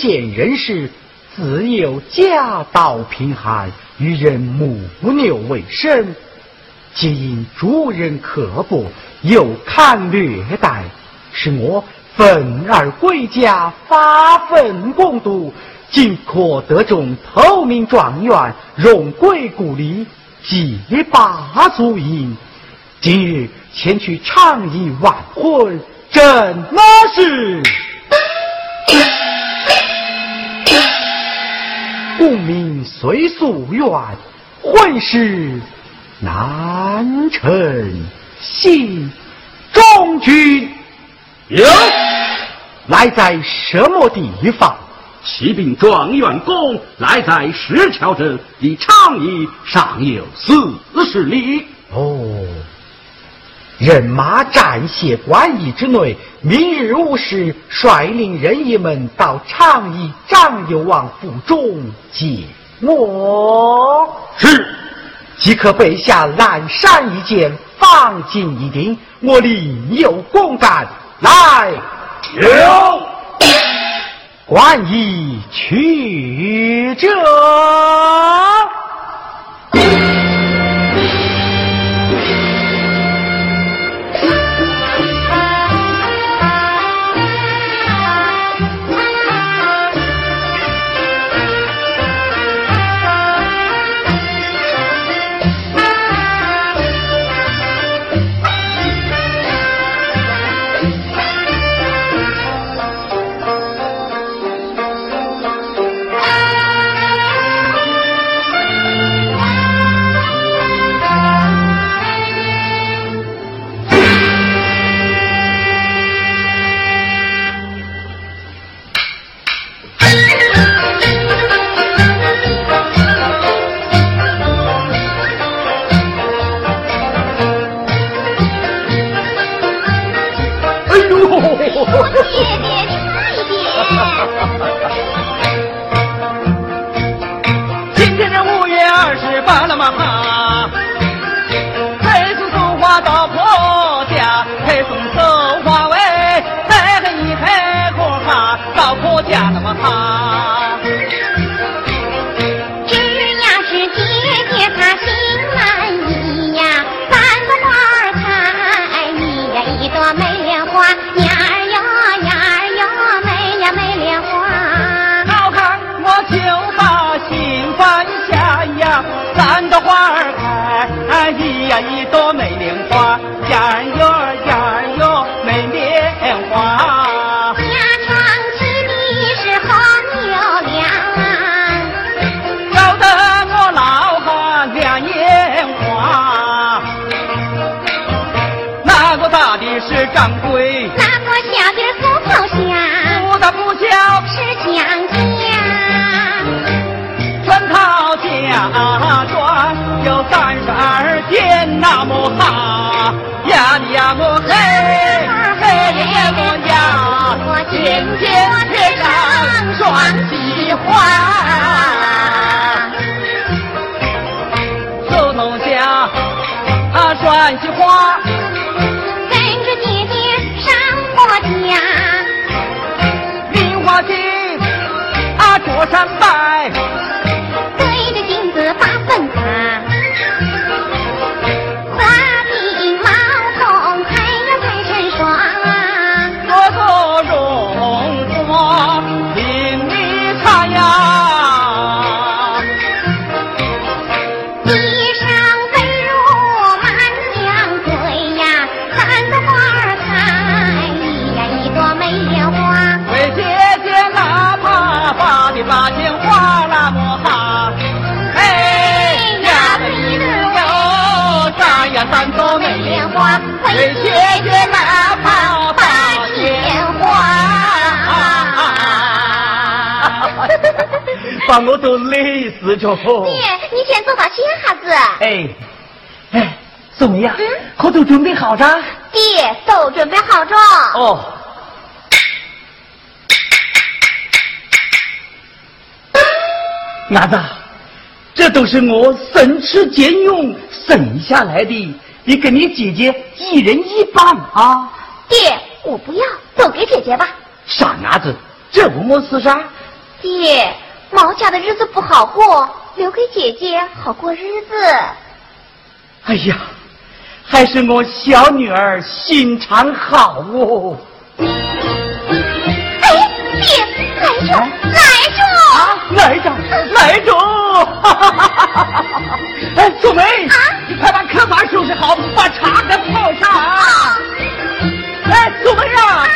县人士，自幼家道贫寒，与人牧牛为生，皆因主人刻薄，又砍略待，使我愤而归家，发愤攻读，今可得中头名状元，荣归故里，祭罢足印。今日。前去长掖完婚，真么是？功名随夙愿，婚事难成。信中军有来在什么地方？启禀状元公，来在石桥镇，离长掖尚有四十里。哦。人马暂歇关驿之内，明日午时，率领人役们到长掖张幽王府中接我。是，即可备下蓝衫一件，方巾一顶，我另有公干。来，有，关驿去者。把我都累死着。爹，你先坐到歇哈子。哎，哎，素梅呀，我都准备好着？爹，都准备好着。哦。伢子，这都是我省吃俭用省下来的，你跟你姐姐一人一半啊！爹，我不要，都给姐姐吧。傻伢子，这不没事噻。爹，毛家的日子不好过，留给姐姐好过日子。哎呀，还是我小女儿心肠好哦。哎，爹，来着，来着，来着，来着！哎，素梅，啊你快把客房收拾好，把茶给泡上啊。哎，素梅啊，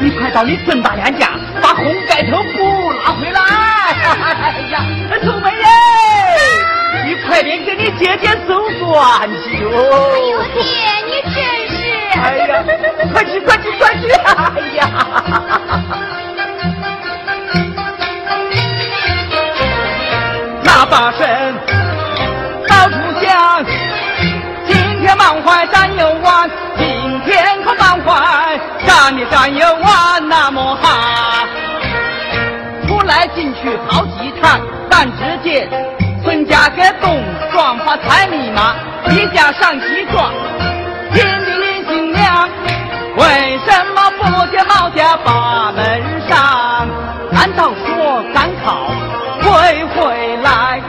你快到你孙大娘家把红盖头布拿回来。哎呀，素梅耶，你快点给你姐姐收关去哦。哎呦，爹，你真是！哎呀，快去，快去，快去！哎呀。大神到处想，今天满怀你战友完，那么好。出来进去好几趟，但只见孙家个东庄发财密码，一家上西庄，天地林新娘，为什么不见毛家把门上？难道说赶考会回来？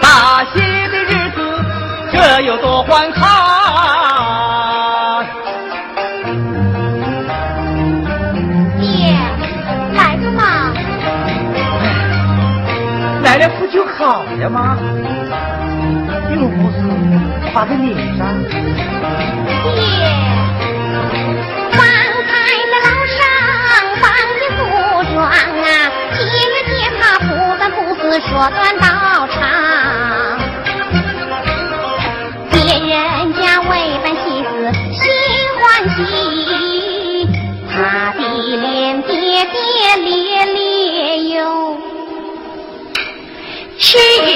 大喜的日子，这有多欢快？好了吗？又不是画在脸上。爹，放开那老上放的服装啊，今日见他不三不四说断刀是。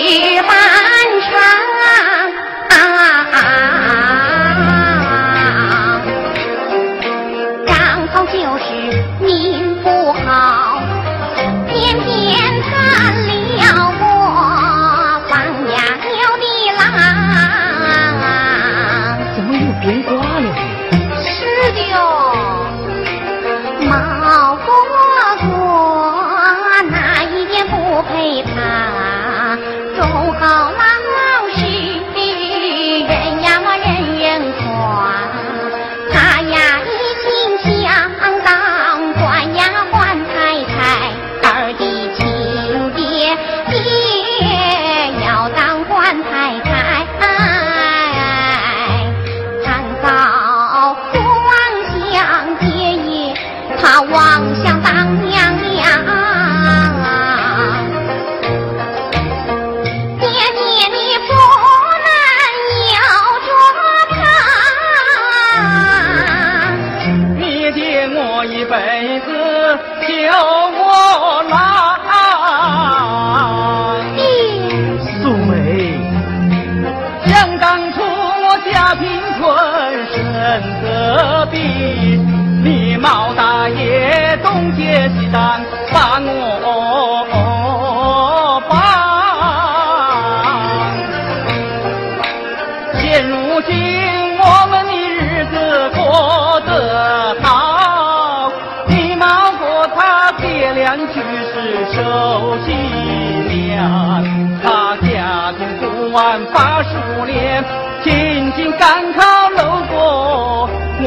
赶考路过我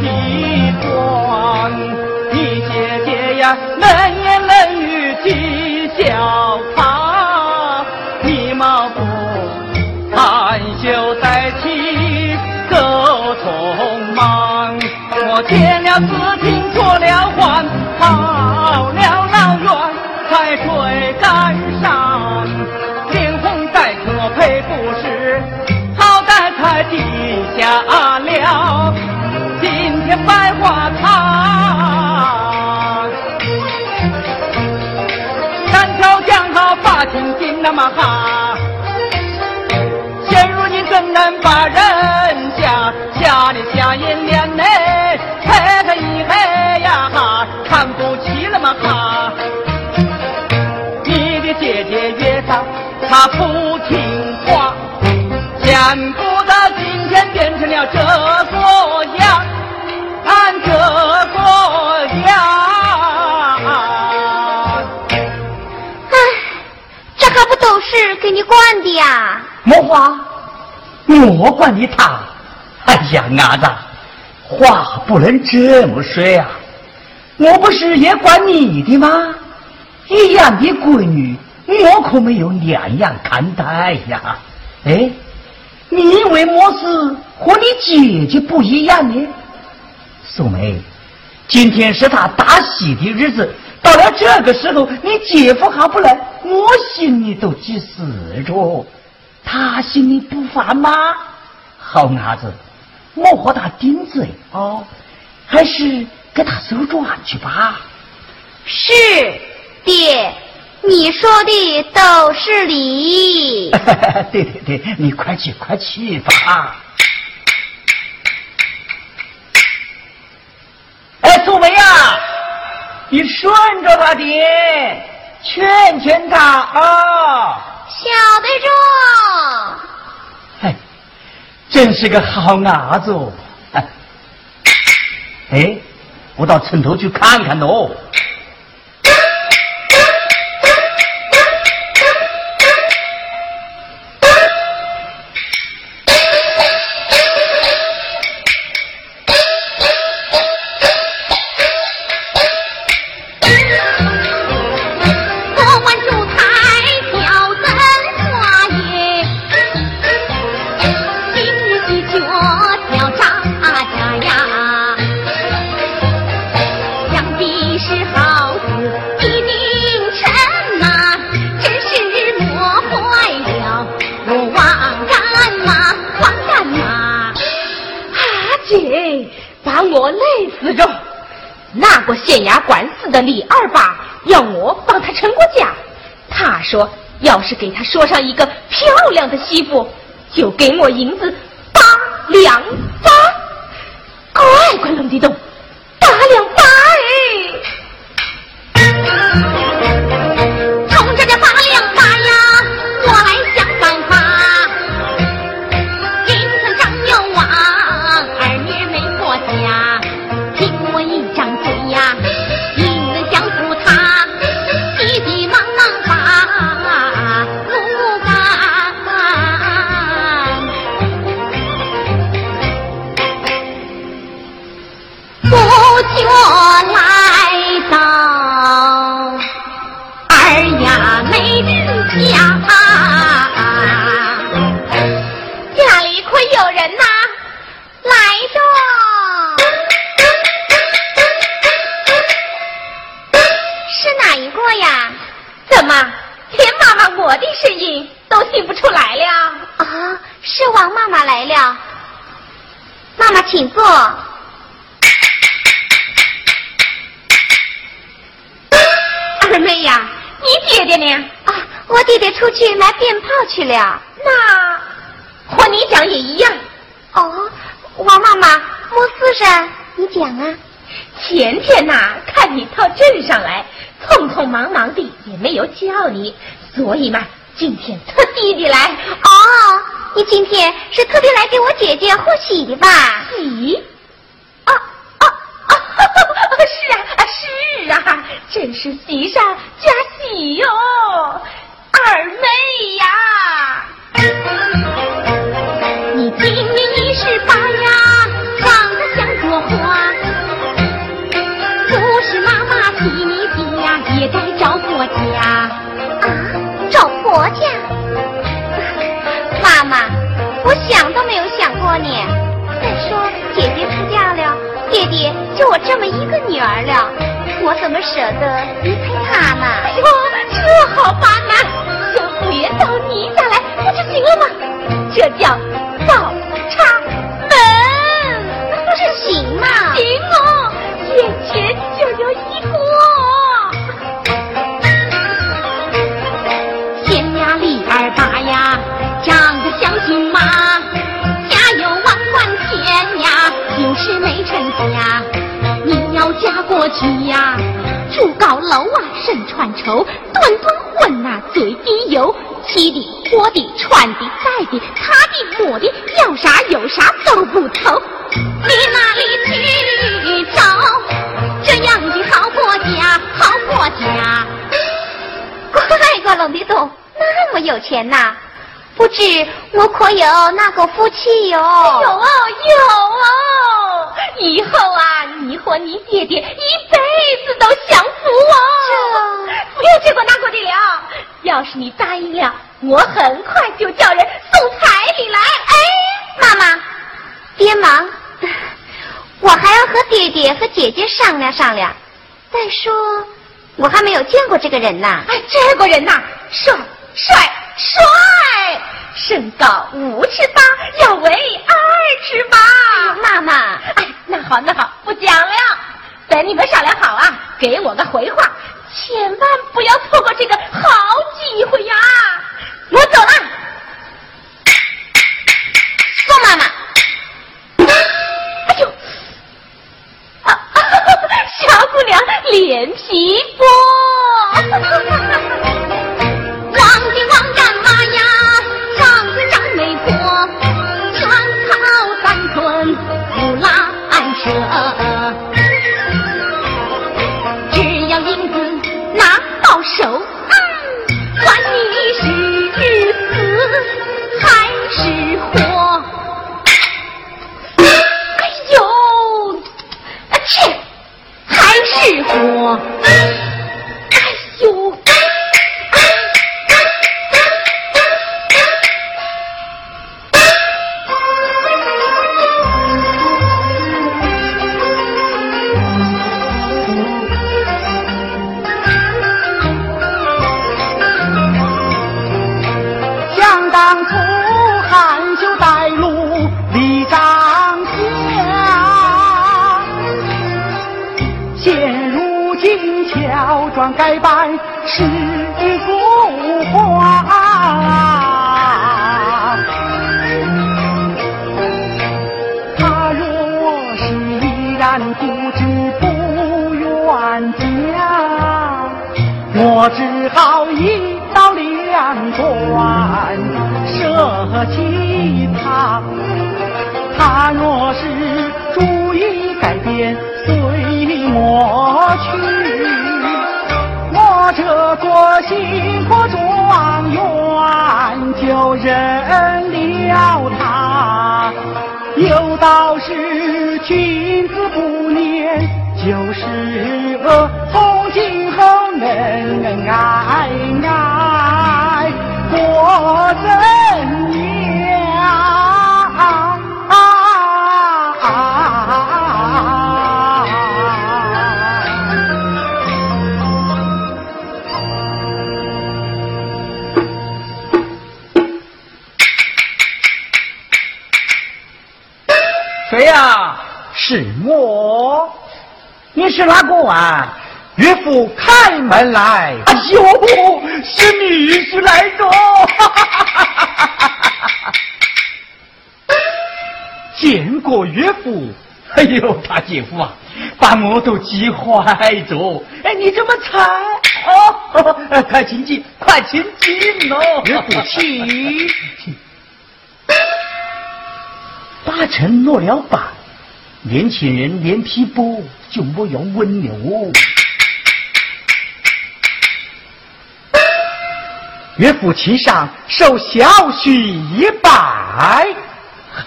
的庄，你姐姐呀冷言冷语讥笑那么哈。现如今怎能把人家家里下银两呢？黑黑一嘿呀哈，看不起那么哈。你的姐姐月嫂她不给你管的呀？莫话，我管你他。哎呀，伢子，话不能这么说啊！我不是也管你的吗？一样的闺女，我可没有两样看待呀。哎，你为么事和你姐姐不一样呢？素梅，今天是他大喜的日子，到了这个时候，你姐夫还不来，我心里都急死着。他心里不烦吗？好伢子，我和他顶嘴哦，还是给他收转去吧。是，爹，你说的都是理。对对对，你快去快去吧。哎，素梅呀，你顺着他的，劝劝他啊。晓得着。哎，真是个好伢子哦！哎，哎，我到城头去看看喽。我累死着。那个县衙管事的李二八要我帮他成过家，他说要是给他说上一个漂亮的媳妇，就给我银子八两八。乖乖隆地动，没有叫你，所以嘛，今天特地的来。哦，你今天是特地来给我姐姐贺喜的吧？喜？啊啊啊！是啊啊是啊，真是喜上加喜哟、二妹呀！想都没有想过你。再说姐姐出嫁了，爹爹就我这么一个女儿了，我怎么舍得离开她呢？哎呦，这好办呐、就别到你家来不就行了吗？这叫倒插门。不是行吗？呀，你要嫁过去呀，住高楼啊，身穿绸，顿顿混呐，嘴滴油，吃的、喝的、穿的、戴的、擦的、抹的，要啥有啥都不愁。你哪里去找这样的好国家？好国家？乖乖，龙的洞那么有钱呐？不知我可有那个福气哟？有哦，有哦！以后啊，你和你爹爹一辈子都享福哦。不用这个那个的了，要是你答应了，我很快就叫人送彩礼来。哎，妈妈，爹忙，我还要和爹爹和姐姐商量商量。再说，我还没有见过这个人呢。哎，这个人呐，帅帅。帅，身高五尺八，腰围二尺八。妈妈，哎，那好那好，不讲了。等你们商量好啊，给我个回话，千万不要错过这个好机会呀！我走了，宋妈妈。哎呦，啊，小姑娘脸皮薄。只要银子拿到手，管你是死还是活，哎呦，切，还是活。是一幅画他若是依然固执不愿嫁我只好一刀两断舍弃他他若是主意改变随我去。这个新科状元就认了他有道是君子不念就是恶从今后恩恩爱爱是哪个啊？岳父开门来。哎呦，是你是来着？见过岳父。哎呦，大姐夫啊，把我都急坏着。哎，你这么惨哦？快请进，快请进哦。岳父请。八成落了班，年轻人脸皮薄，就莫要问了。岳父亲上受小婿一拜，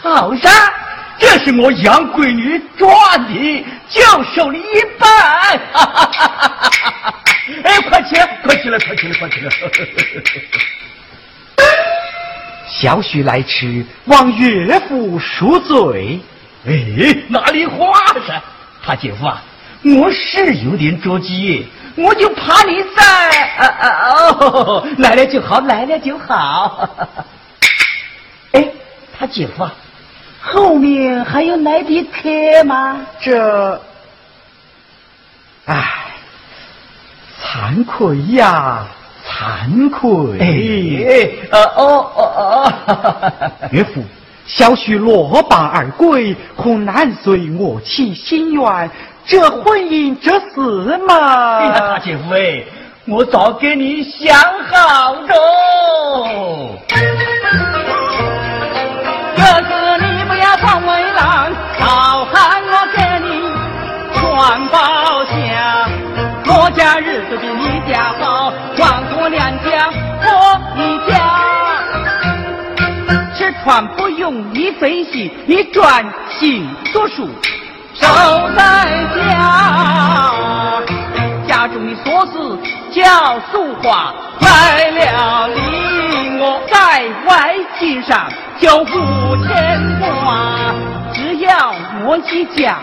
好噻，这是我养闺女赚的，就受你一半。哎，快起来，快起来，快起来，快起来！小婿来迟，望岳父恕罪。哎，哪里话噻？他姐夫啊，我是有点着急，我就怕你在。啊啊哦，来了就好，来了就好。哎，他姐夫啊，后面还有来的客吗？这，哎，惭愧呀。惭愧，哎，呃，哦哦哦，岳父，小婿落榜而归，恐难随我妻心愿。这婚姻这事嘛，哎呀，大姐夫哎，我早给你想好着。这次你不要装为郎，好汉我给你全包下。我家日子比你家好，王婆娘家我一家。吃穿不用你分析，你专心读书。守在家，家中的琐事叫俗话，来了你我在外经商就不牵挂。只要我一家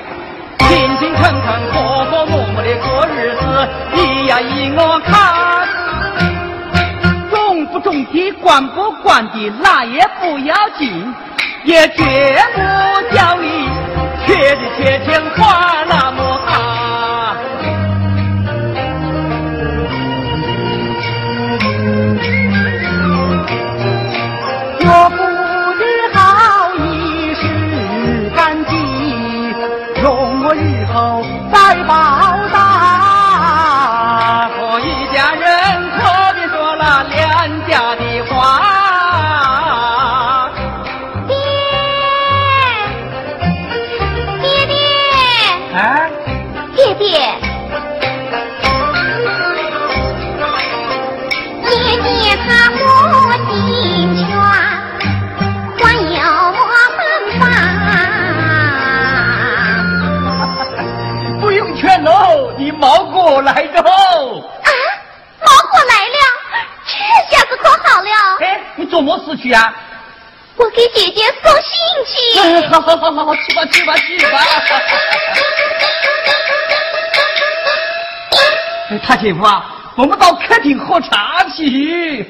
勤勤恳恳、和和睦睦的过日子，你呀依我看，种不种地、管不管地，那也不要紧，也绝不叫你。缺的缺钱花那么大，我不知好意是干净，容我日后再报来着！啊，毛果来了，这下子可好了。哎，你做么事去啊？我给姐姐送信去。好好好好好，去吧去吧去吧。哎，他姐夫啊，我们到客厅喝茶去。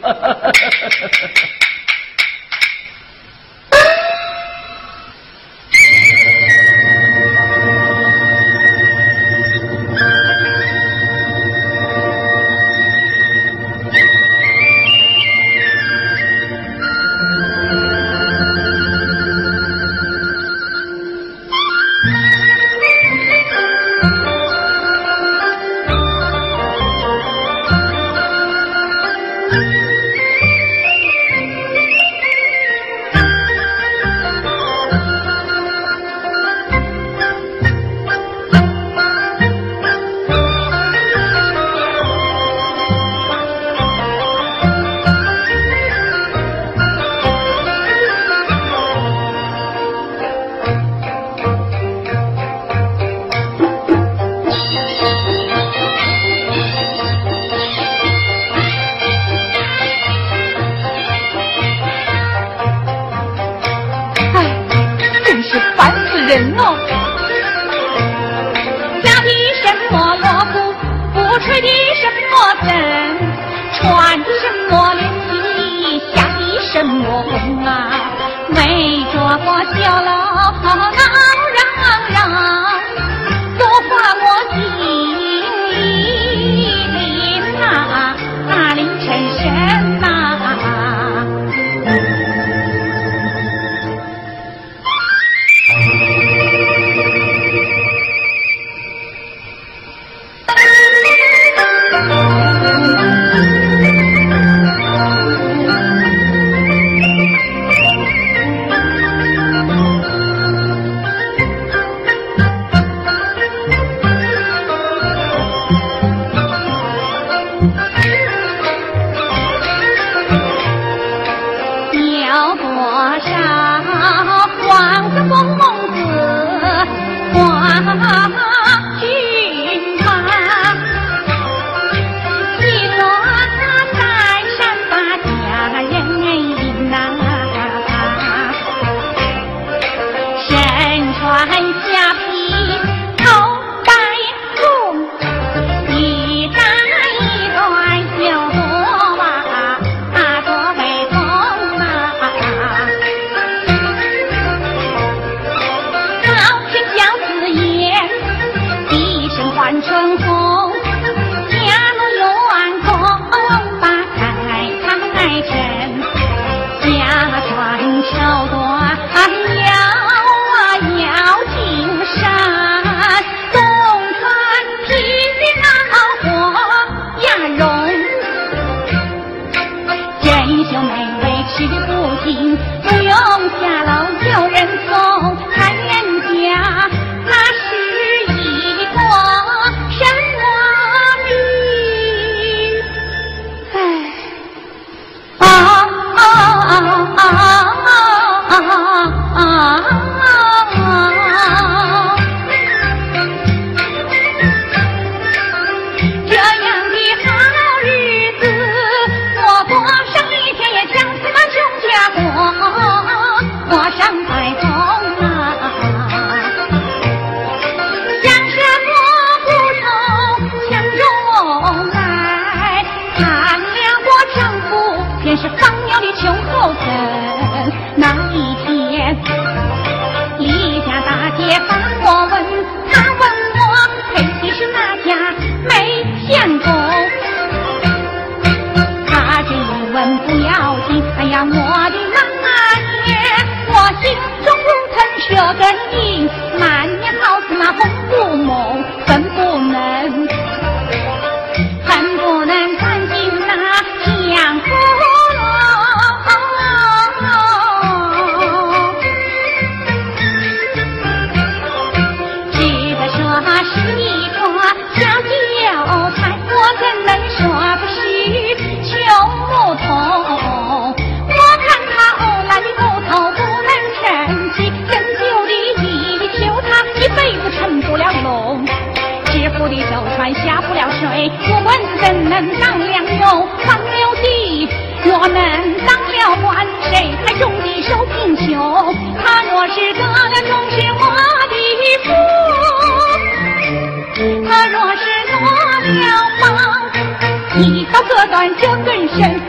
起大冲的。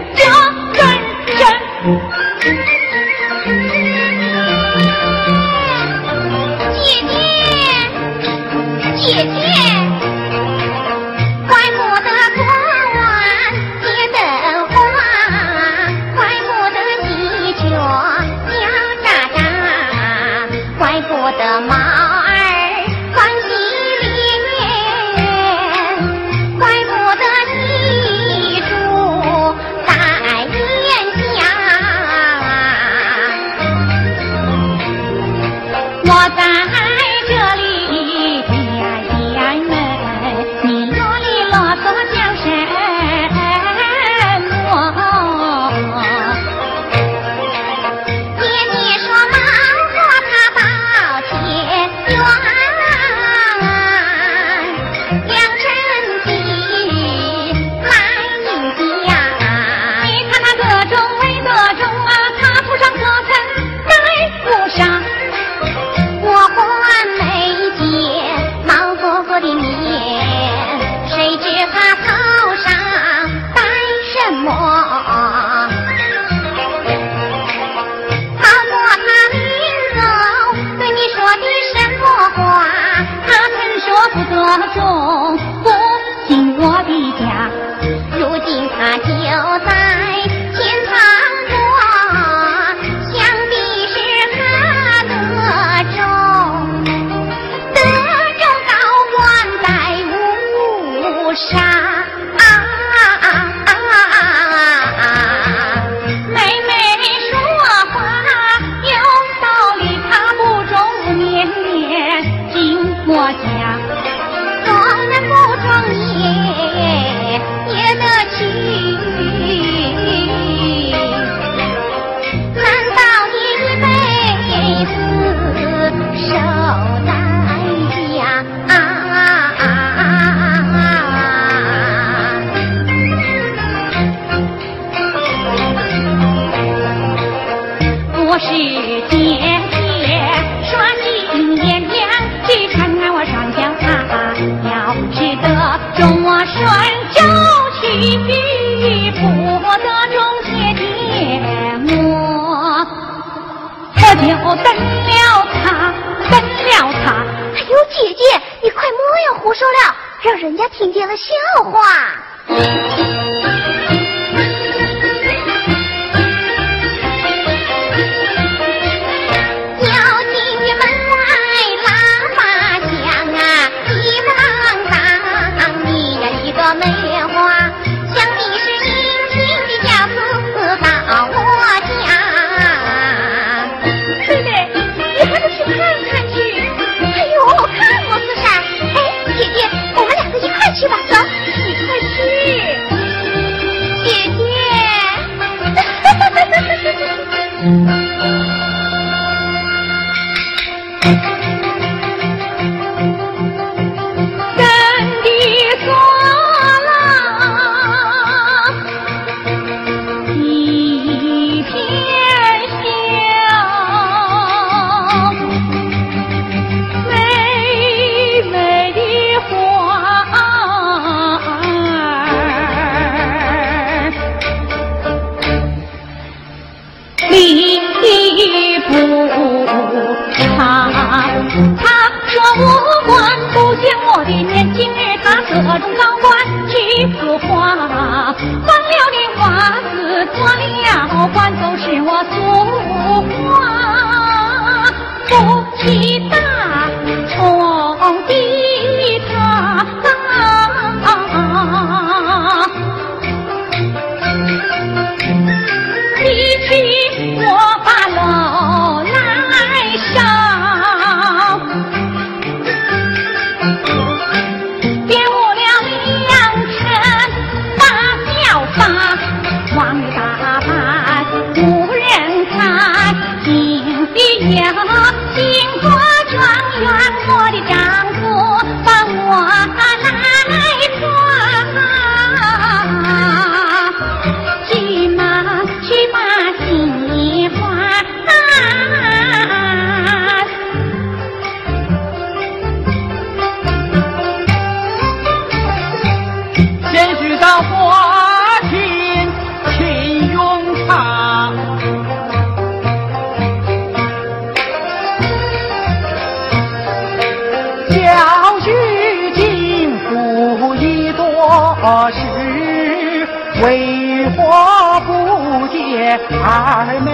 二妹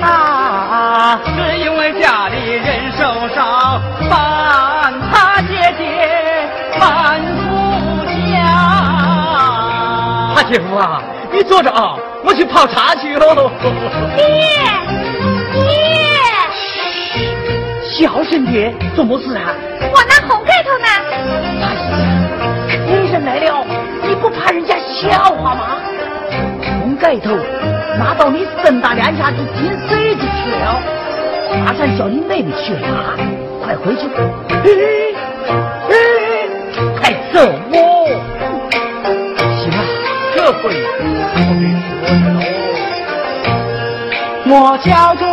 她？是因为家里人受伤，盼他姐姐盼夫家。大姐夫啊，你坐着啊，我去泡茶去哦。爹，爹，小声点，做么事啊？我拿红盖头呢。哎呀，客人来了，你不怕人家笑话吗？红盖头拿到你孙大脸下去进水就去了。马上叫你妹妹去拿，快回去！嘿，嘿，快走哦！行了，这回我得说着喽。我叫做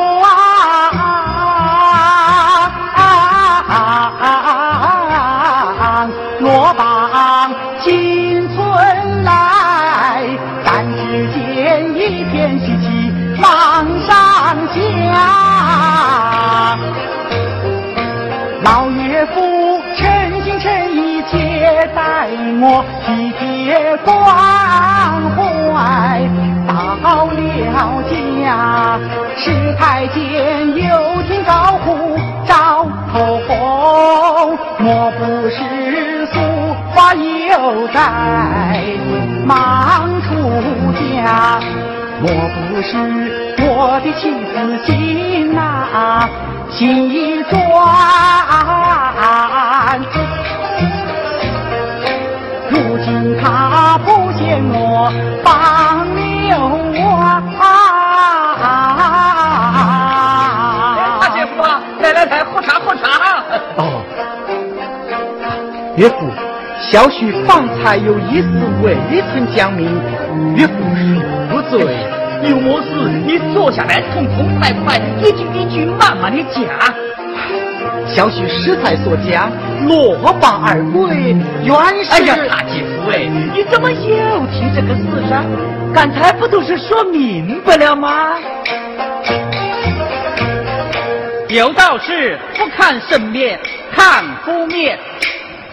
心一转？如今他不见我帮流啊！大姐夫啊，来来来，喝茶喝茶。哦，岳父，小婿方才有一事未曾讲明，有么事你坐下来，痛痛快快，一句一句慢慢的讲。小许实在所讲，落榜而归，原是……哎呀，大姐夫哎，你怎么又提这个事上？刚才不都是说明白了吗？有道是不看生面，看夫面。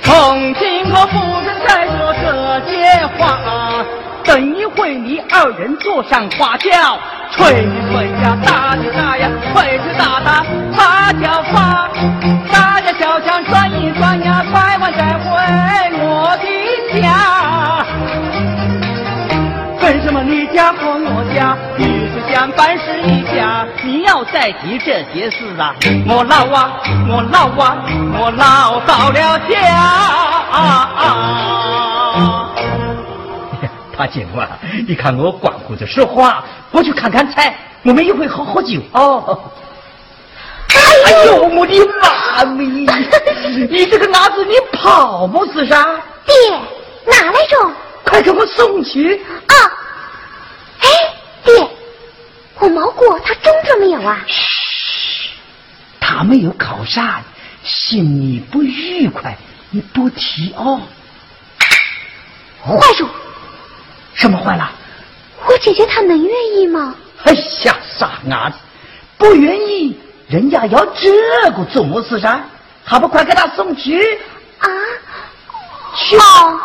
从今我不准再说这些话，等一会你二人坐上花轿，吹一吹呀，打一打呀，吹吹打打，发叫发，大家小巷转一转呀，拐弯再回我的家。为什么你家和我家与是相伴是一家？你要再提这些事啊，我老啊，我老啊，我老到了家啊！大姐夫啊，你看我光顾着说话，我去看看菜，我们一会好喝酒哦。哎呦，我的妈咪！你这个伢子，你跑么是啥？爹，哪来着？快给我送去！啊！哎，爹，我毛果他中着没有啊？嘘，他没有考上，心里不愉快，你不提哦。坏住！什么坏了？我姐姐她能愿意吗？哎呀，傻伢子，不愿意，人家要这个做么事噻？还不快给他送去？啊？去。哦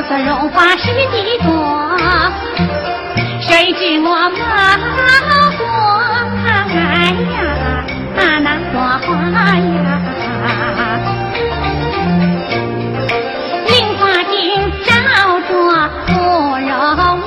我的荣华是几多，谁知我莫过哎呀那朵花呀。菱花镜照着芙蓉，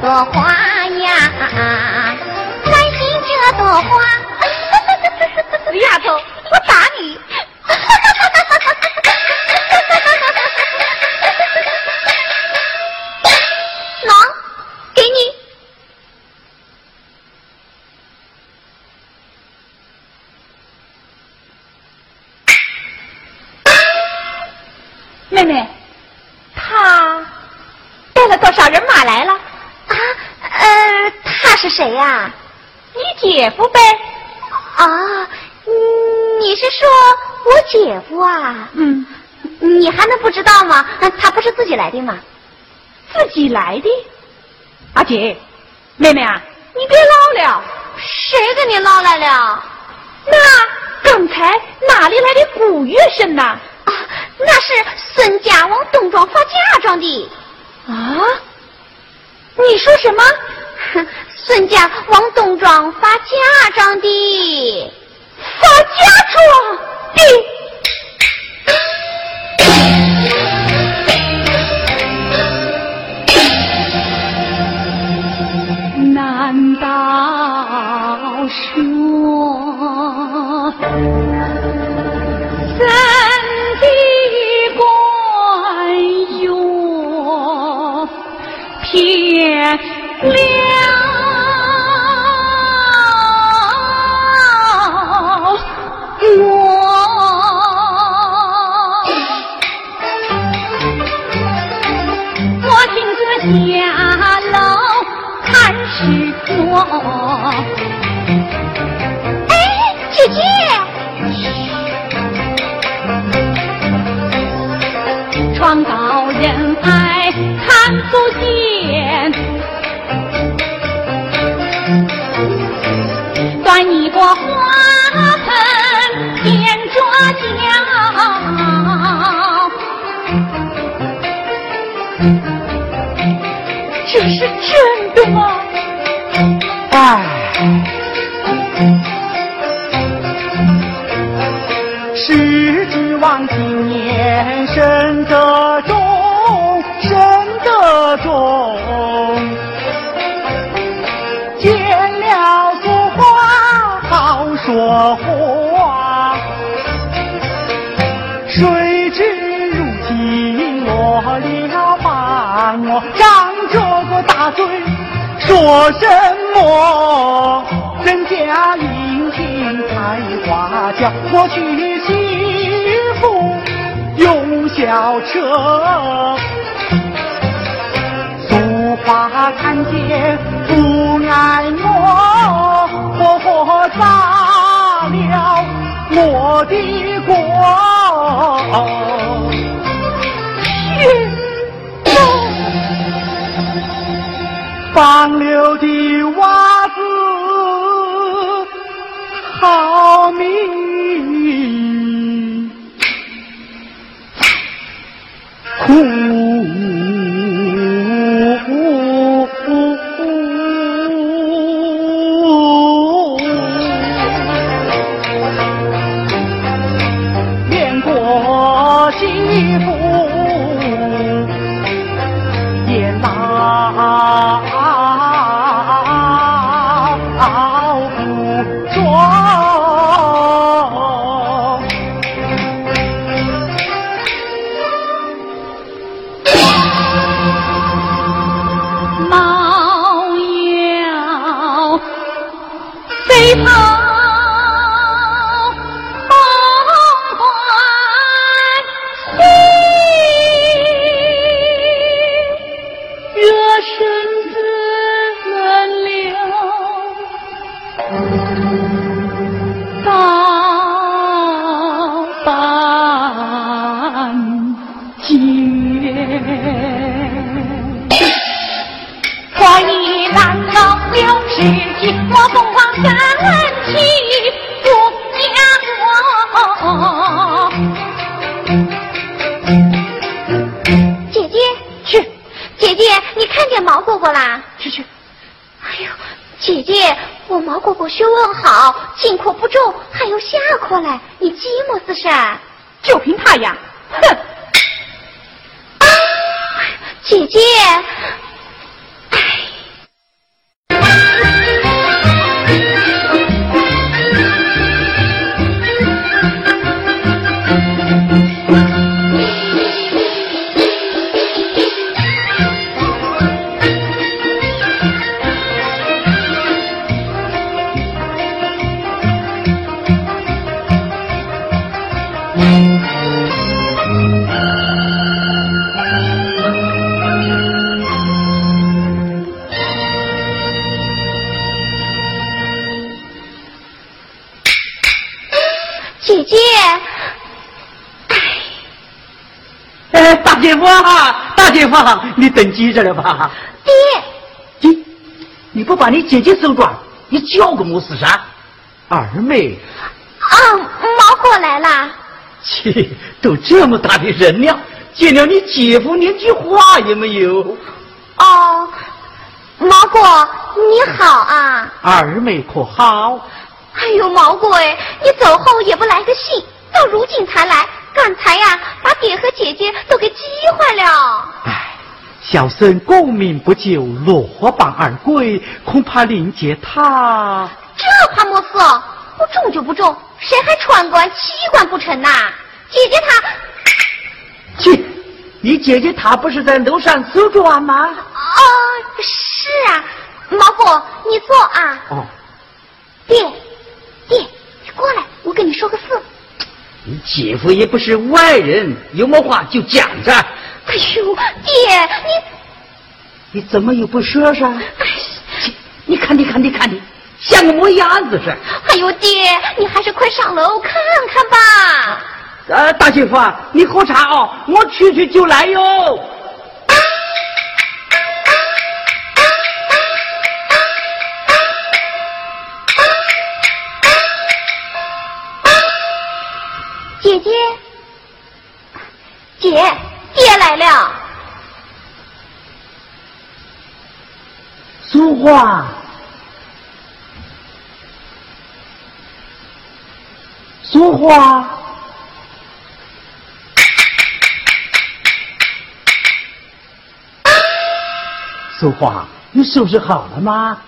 朵花呀，开心这朵花，哎，丫头，我打你。拿给你。妹妹。谁呀？你姐夫呗。啊，你是说我姐夫啊？嗯，你还能不知道吗？他不是自己来的吗？自己来的？阿姐，妹妹啊，你别唠了。谁跟你唠来了？那刚才哪里来的古乐声呢？啊，那是孙家往东庄发嫁妆的。啊？你说什么？孙家往东庄发嫁妆的，发嫁妆的。难道说咱的官员骗了真的吗说什么？人家殷勤采花轿，我娶媳妇用小车。俗话看见不爱我，放流的等急着了吧？爹，你你不把你姐姐手抓，你叫个么事啥？二妹，啊，毛过来了。切，都这么大的人了，见了你姐夫连句话也没有。哦，毛果你好啊。二妹可好？哎呦，毛果哎，你走后也不来个信，到如今才来，刚才呀把爹和姐姐都给急坏了。唉，小生功名不就，落榜而归，恐怕令姐她。这怕么事？不中就不中，谁还穿官奇官不成呐？姐姐她，切，你姐姐她不是在楼上守转吗？哦，是啊，毛果你坐啊。哦，爹，爹，你过来，我跟你说个事。你姐夫也不是外人，有么话就讲着。哎呦，爹，你你怎么又不说说？哎，切你看，你看，你看你，像个磨鸭子似的？哎呦，爹，你还是快上楼看看吧。呃，大媳妇啊，你喝茶哦，我去去就来哟。姐姐，姐，爹来了。苏花，苏花，苏花，你收拾好了吗？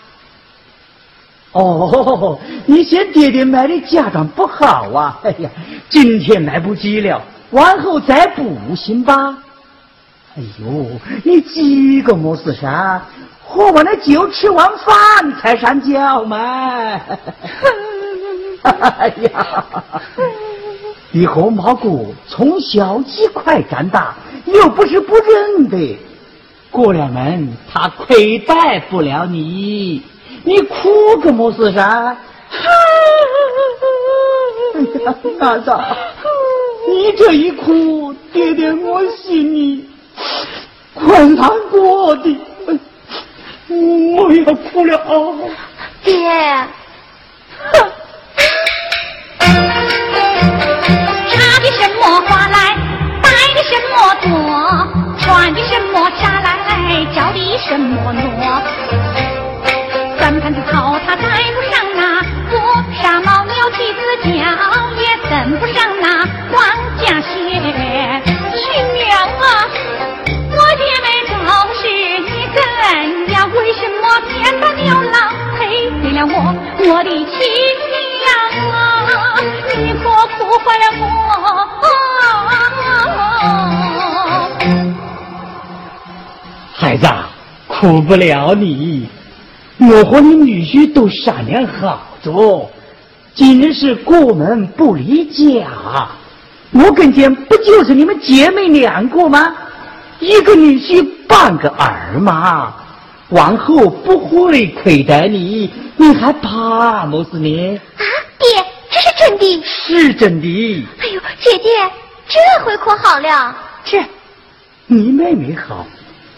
哦，你嫌爹爹买的嫁妆不好啊！哎呀，今天来不及了，往后再补行吧？哎呦，你急个么事噻？喝完了酒，吃完饭才上轿嘛。哎呀，你和毛姑从小一块长大，又不是不认得。过了门，他亏待不了你，你哭个么事噻？哎呀，大嫂，你这一哭，爹爹我心里快难过的，我要哭了！爹，插的什么花来，戴的什么朵，穿的什么纱来，叫的什么挪。三盘子草他戴不上那乌纱帽，鸟蹄子脚也蹬不上黄家鞋。亲娘啊，我姐妹都是你怎样？为什么偏把牛郎配给了我，我的亲娘啊？你可苦坏了我。孩子，苦不了你。我和你女婿都商量好着，今日是过门不离家。我跟前不就是你们姐妹两个吗？一个女婿，半个儿嘛。往后不会亏待你，你还怕么子呢？啊，爹，这是真的。是真的。哎呦，姐姐，这回可好了。这，你妹妹好，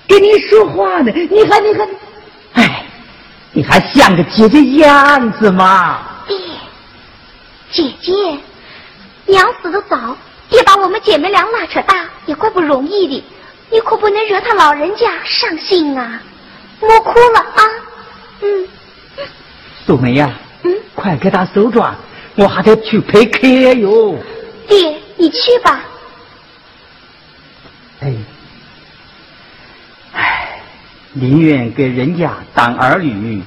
跟你说话呢，你还你还，哎，你还像个姐姐样子吗？爹，姐姐，娘死的早，爹把我们姐妹俩拉扯大，也怪不容易的。你可不能惹他老人家伤心啊！莫哭了啊！嗯素梅呀、嗯，快给他收转，我还得去陪客哟。爹，你去吧。哎，哎，宁愿给人家当儿女，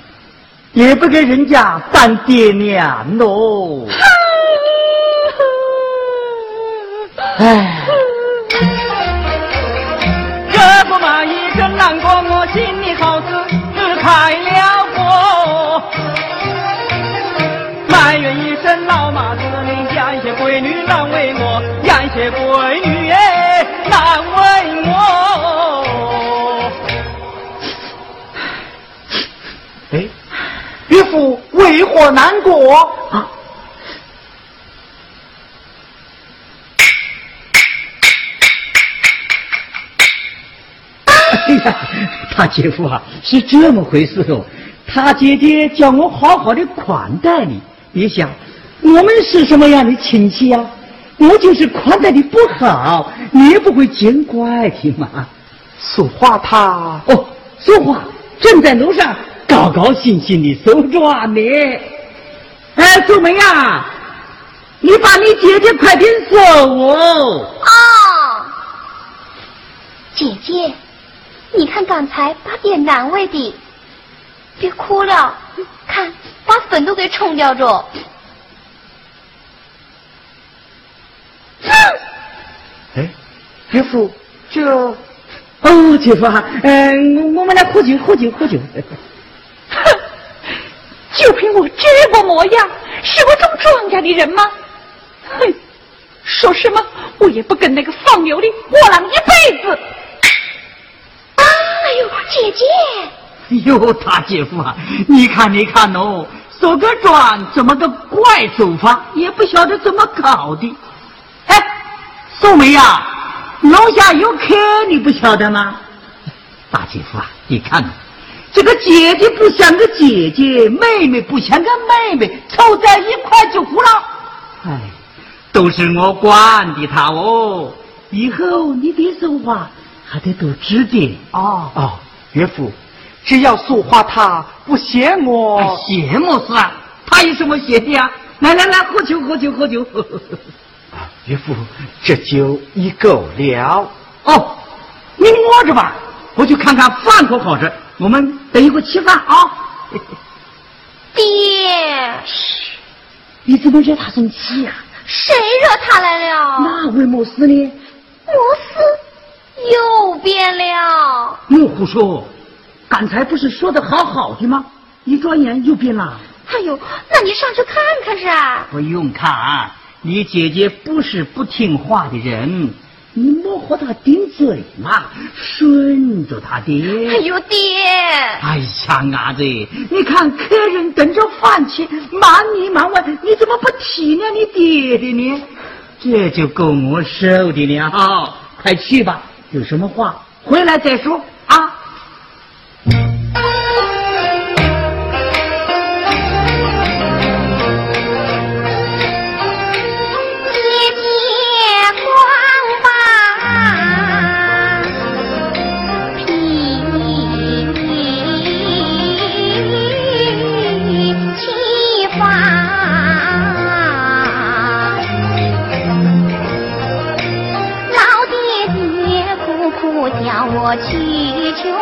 也不给人家当爹娘喽。哎，这不满意，真难过，我心里好似是开了锅。埋怨一声老妈子，你养些闺女难为我，养些闺女哎难为父为何难过？啊哎呀，他姐夫啊，是这么回事哦。他姐姐叫我好好的款待你，你想，我们是什么样的亲戚呀？我就是款待的不好，你也不会见怪的嘛。说话他哦，说话正在楼上高高兴兴的收转呢。哎，素梅呀，你把你姐姐快点收哦。哦，姐姐，你看刚才把爹难为的，别哭了，看把粉都给冲掉着。哎，姐夫，这哦，姐夫啊，嗯，我们来喝酒，喝酒，喝酒。哼，就凭我这个模样，是我种庄稼的人吗？哼，说什么我也不跟那个放牛的货郎一辈子。哎呦，姐姐，呦，大姐夫啊，你看，你看哦，收个庄怎么个怪走法，也不晓得怎么搞的。哎，宋梅呀，楼下有客，你不晓得吗？大姐夫啊，你看，这个姐姐不像个姐姐，妹妹不像个妹妹，凑在一块就胡了。哎，都是我惯的他哦。以后你别说话，还得多指点哦哦，岳父，只要说话他不嫌我，哎羡慕是啊，他有什么嫌的啊？来来来，喝酒喝酒喝酒。啊岳父，这酒已够了。哦，你摸着吧，我去看看饭可好吃。我们等一会儿吃饭啊。爹，你怎么惹他生气呀、谁惹他来了？那为么事呢？摩斯又变了。莫胡说，刚才不是说的好好的吗？一转眼又变了。哎呦，那你上去看看噻。不用看，你姐姐不是不听话的人，你莫和他顶嘴嘛，顺着他爹。哎呦，爹，哎呀，伢子，你看客人等着饭吃，忙里忙外，你怎么不体谅你爹的呢？这就够我受的了。好，快去吧，有什么话回来再说啊。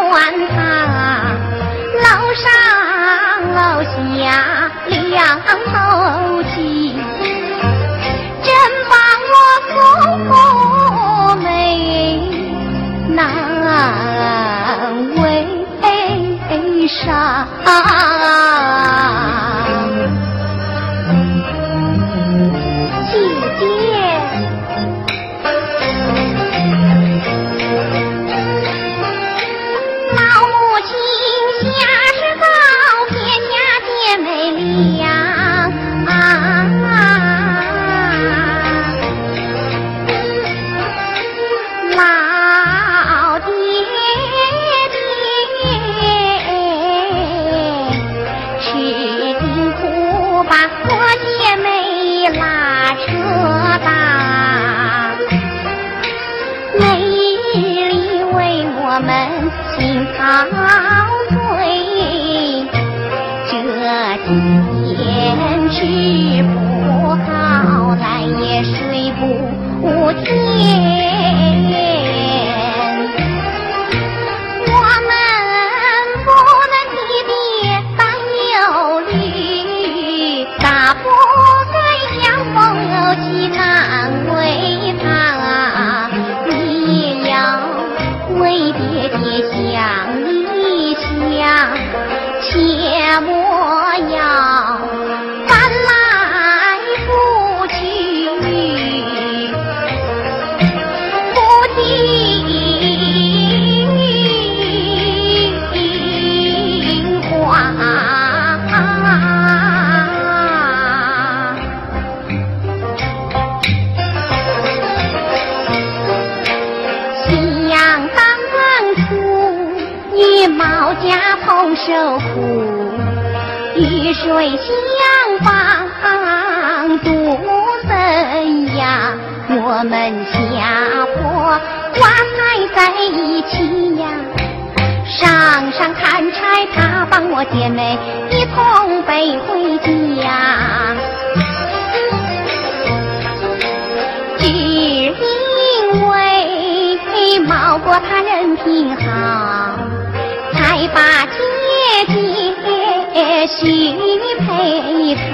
去劝他，楼上楼下两头气。真把我父妹难为上。受苦，雨水相帮独怎样？我们家婆挂彩在一起呀，上山砍柴，他帮我姐妹一同背回家。只因为毛国他人品好，才把姐许配他。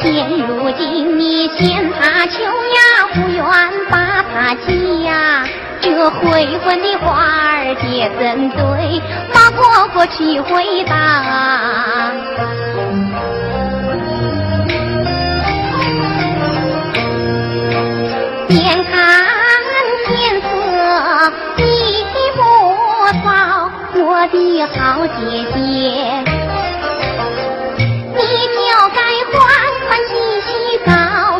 现如今你嫌他穷呀，不愿把他嫁，这悔婚的话儿姐怎对马婆婆去回答？眼看天色已不早，我的好姐姐，要该欢欢喜喜、高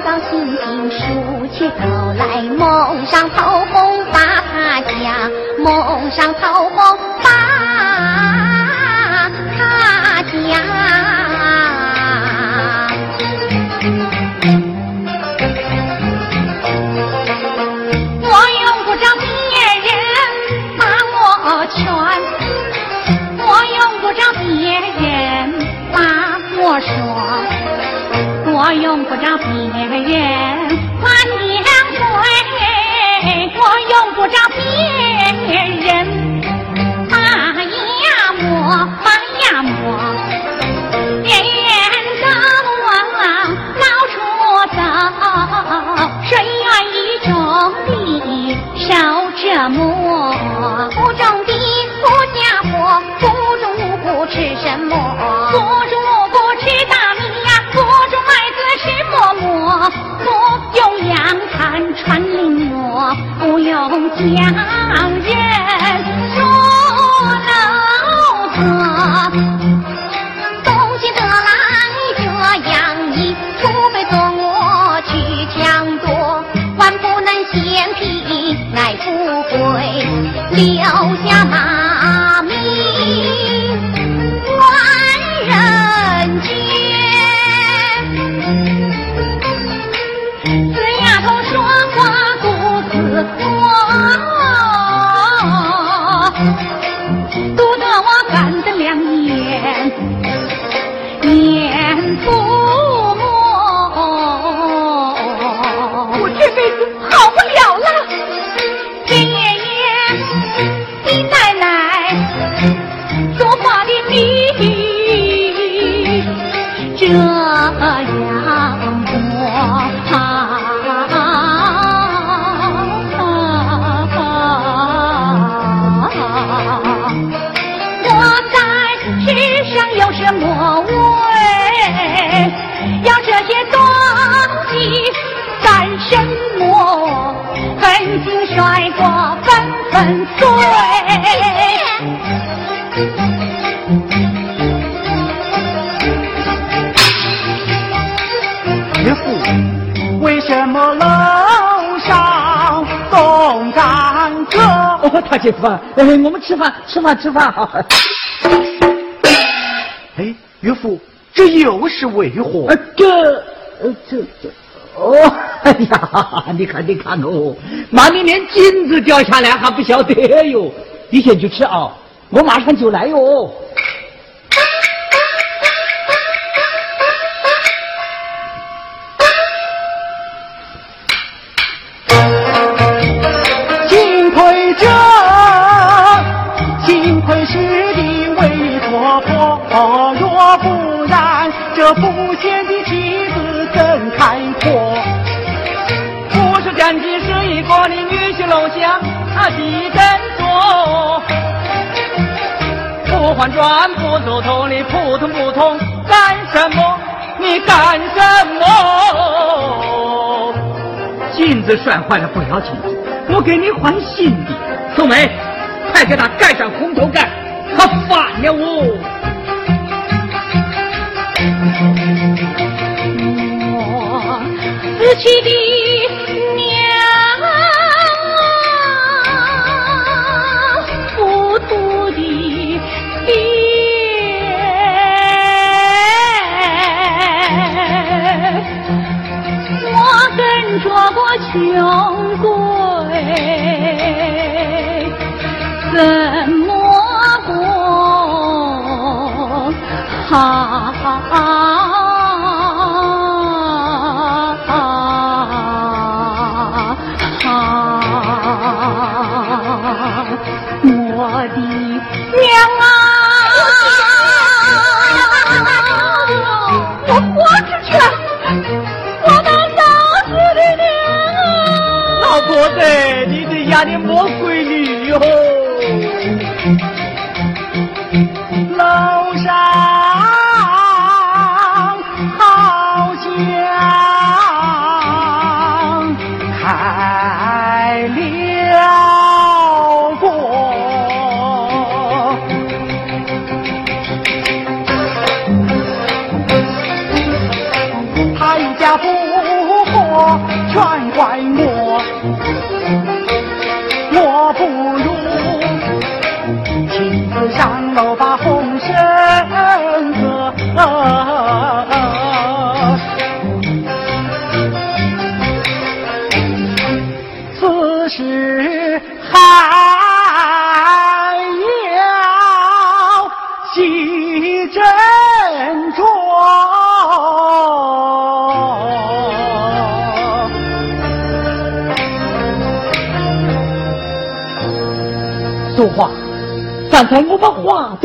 高兴兴梳起头来，蒙上头红把他嫁，蒙上头红我用不着别人哎，我们吃饭，吃饭，吃饭好。哎，岳父，这又是为何？呃，这，呃，这这，哦，哎呀，你看，你看哦，妈你连金子掉下来还不晓得哟？你先去吃啊，我马上就来哟。下啊地震多，不换砖不走头的扑通扑通，干什么？你干什么？镜子摔坏了不要紧，我给你换新的。宋梅，快给他盖上红头盖，他反了我。我死去的雄贵怎么过？啊！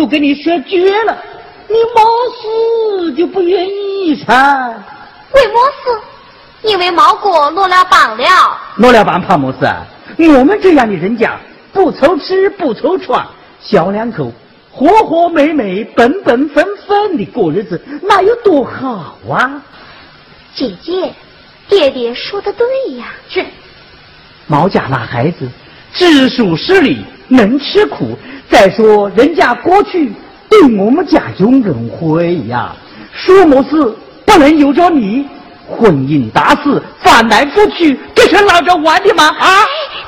跟你说绝了，你没事就不愿意噻？为么事？因为毛哥落了榜了。落了榜怕么事啊？我们这样的人家，不愁吃不愁穿，小两口和和美美、本本分分的过日子，那有多好啊？姐姐，爹爹说的对呀。去，毛家那孩子知书识礼，能吃苦。再说，人家过去对我们家有恩惠呀，说么事不能由着你。婚姻大事，翻来覆去，这是闹着玩的吗？啊！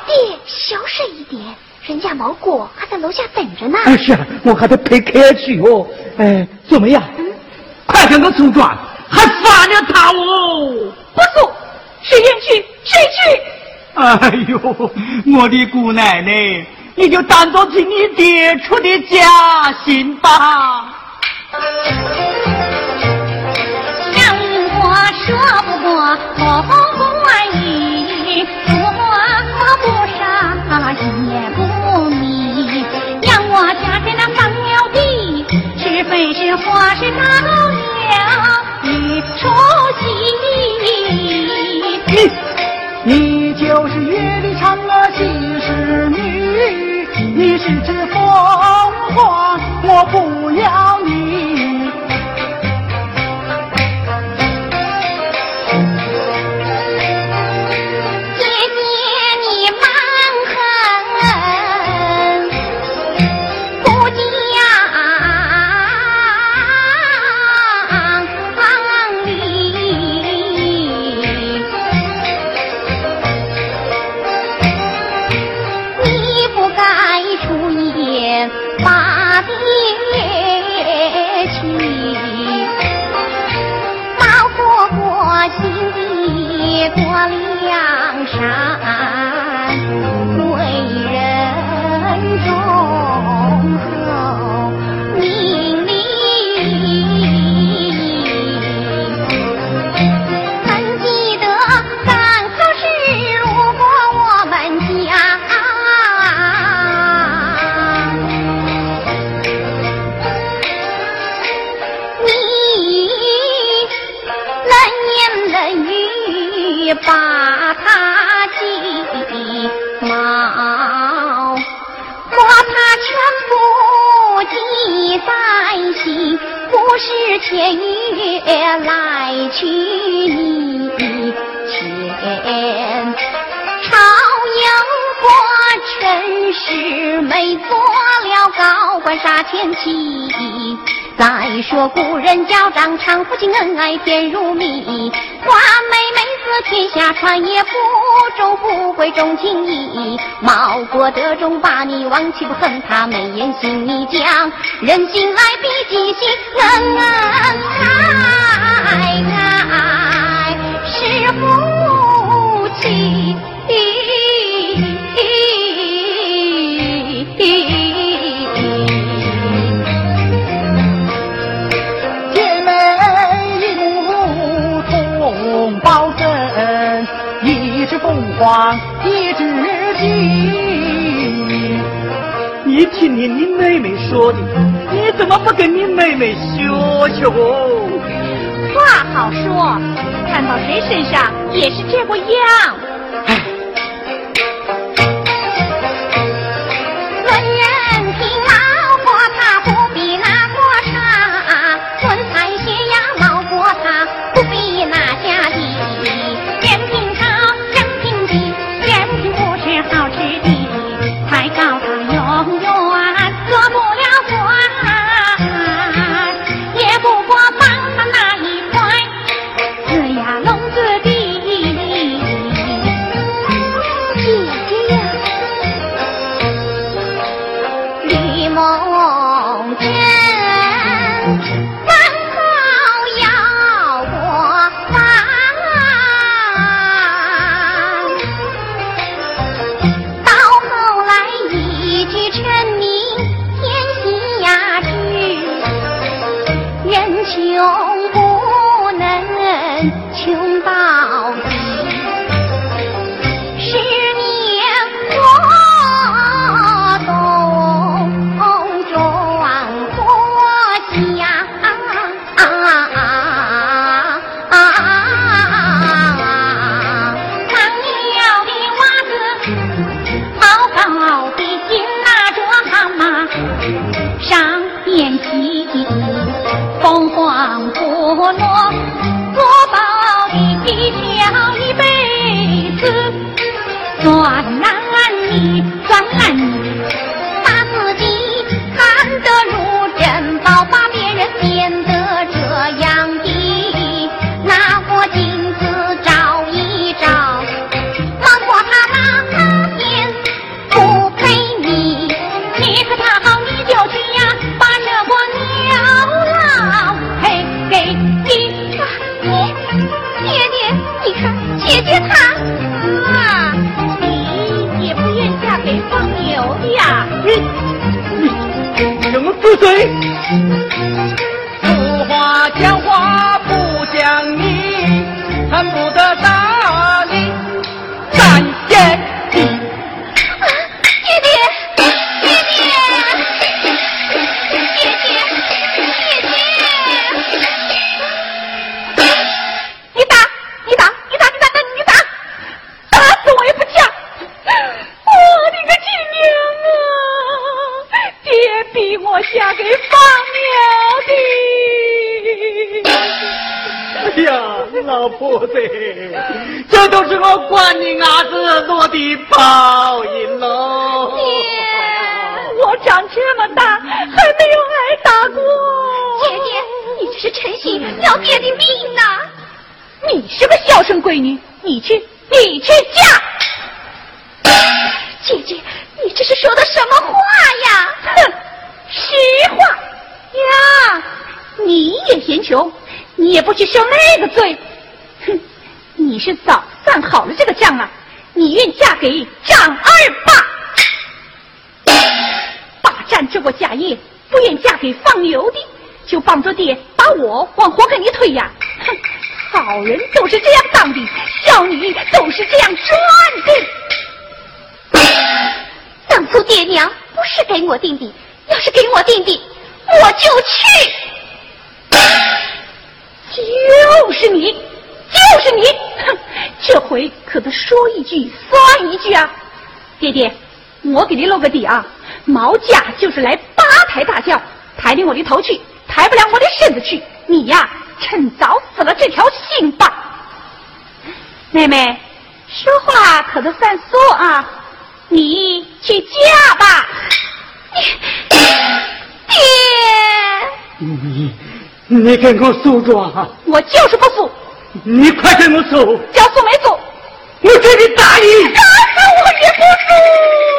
爹，小声一点，人家毛果还在楼下等着呢。是啊，我还得陪客去哦。哎，怎么样？嗯，快跟我出转，还罚了他哦。不说，谁愿去谁去。哎呦，我的姑奶奶！你就当做替你爹出的假心吧。让我说不过红儿语，说不上也不明。让我家在那放了地，是非是花是到了与出息。你你就是月里嫦娥戏侍女。你是只凤凰，我不要你。是天月来娶你前，朝阳过陈世美做了高官杀千妻。再说古人叫张常夫妻恩爱甜如蜜，花美美子天下传，也不忠不悔重情义。猫国德中把你忘岂不恨他，没言行你讲，人心来比己心，恩恩爱说的，你怎么不跟你妹妹学学？话好说，看到谁身上也是这个样。个底啊！毛家就是来八抬大轿，抬领我的头去，抬不了我的身子去。你呀，趁早死了这条心吧。妹妹，说话可得算数啊！你去嫁吧。爹，你你跟我诉状。我就是不诉。你快跟我诉。叫诉没诉？我这里打你。我也不诉。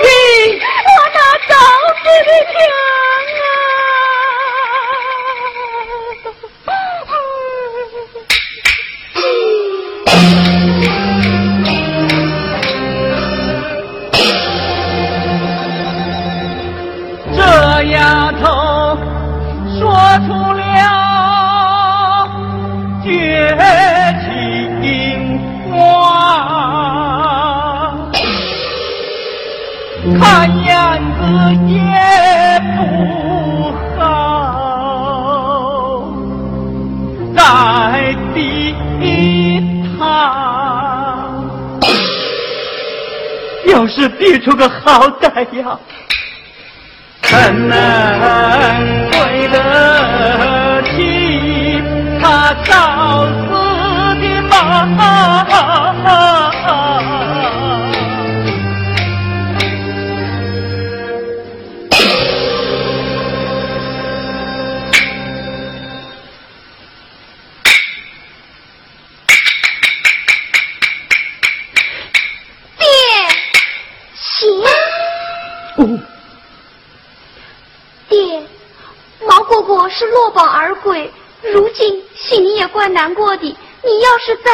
你。老子的枪啊！看样子也不好再逼他，要是逼出个好歹呀，真难。的。你要是在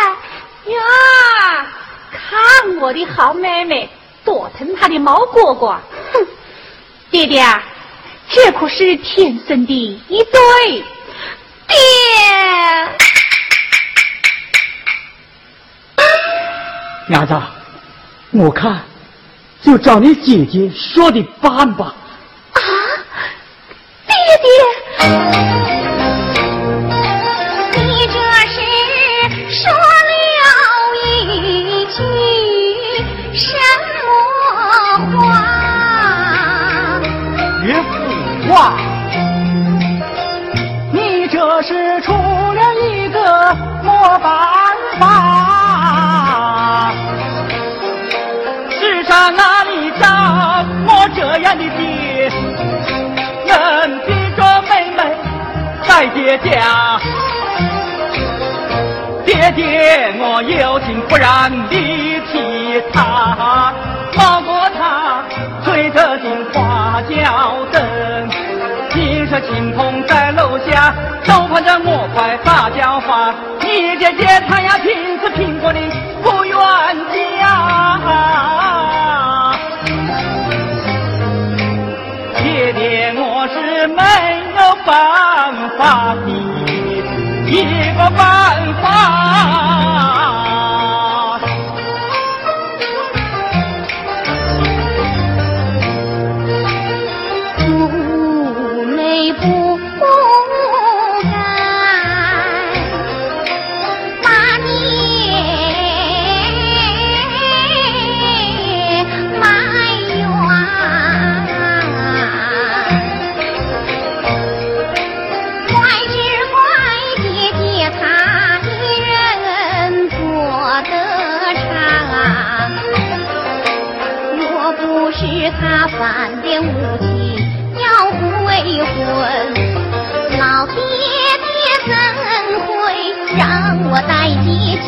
呀，看我的好妹妹，多疼她的毛蝈蝈。哼，爹爹，这可是天生的一对。爹，伢子，我看就照你姐姐说的办吧。啊，爹爹。是出了一个么办法？世上哪里找我这样的爹，能比着妹妹在爹家？爹爹，我有心不让你替他，好过他吹得进花轿灯。这青铜在都盼着我快撒娇话。你姐姐她呀，亲自评过的不愿嫁。爹爹，我是没有办法的一个办法。他翻脸无情，要悔婚。老爹爹怎会让我带姐姐？